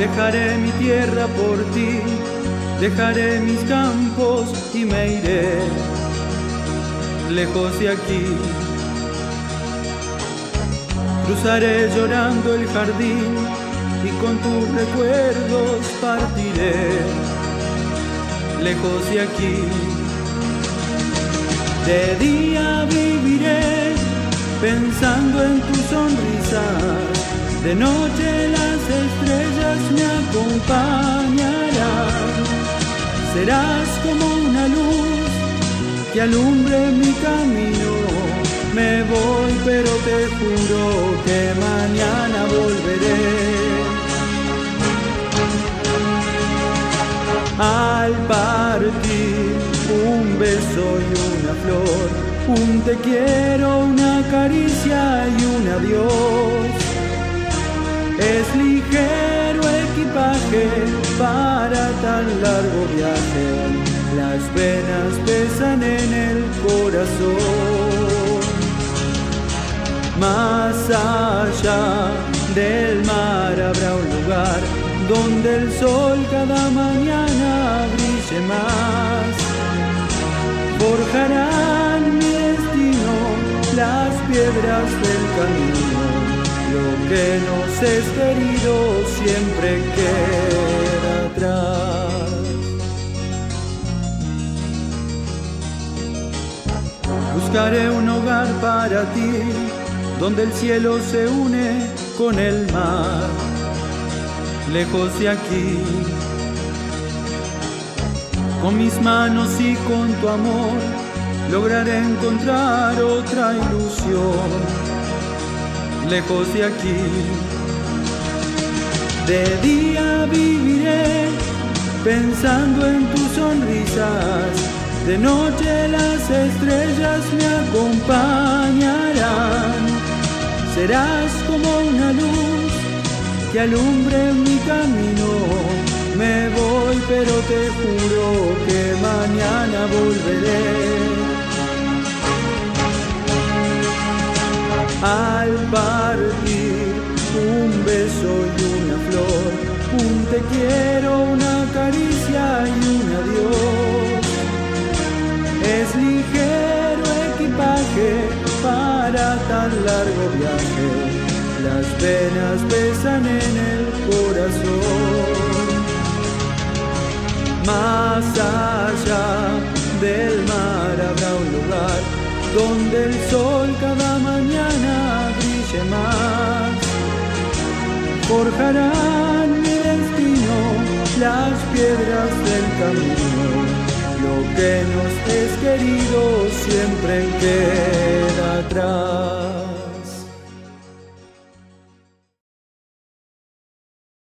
Dejaré mi tierra por ti, dejaré mis campos y me iré lejos de aquí. Cruzaré llorando el jardín y con tus recuerdos partiré lejos de aquí. De día viviré pensando en tu sonrisa, de noche estrellas me acompañarán. Serás como una luz que alumbre mi camino. Me voy, pero te juro que mañana volveré. Al partir un beso y una flor, un te quiero, una caricia y un adiós. Es ligero equipaje para tan largo viaje, las penas pesan en el corazón. Más allá del mar habrá un lugar donde el sol cada mañana brille más. Forjarán mi destino las piedras del camino, lo que nos es querido siempre queda atrás. Buscaré un hogar para ti, donde el cielo se une con el mar lejos de aquí. Con mis manos y con tu amor lograré encontrar otra ilusión, lejos de aquí. De día viviré pensando en tus sonrisas, de noche las estrellas me acompañarán. Serás como una luz que alumbre mi camino. Me voy, pero te juro que mañana volveré. Al te quiero, una caricia y un adiós. Es ligero equipaje para tan largo viaje las penas pesan en el corazón. Más allá del mar habrá un lugar donde el sol cada mañana brille más. Forjarán las piedras del camino. Lo que nos es querido siempre queda.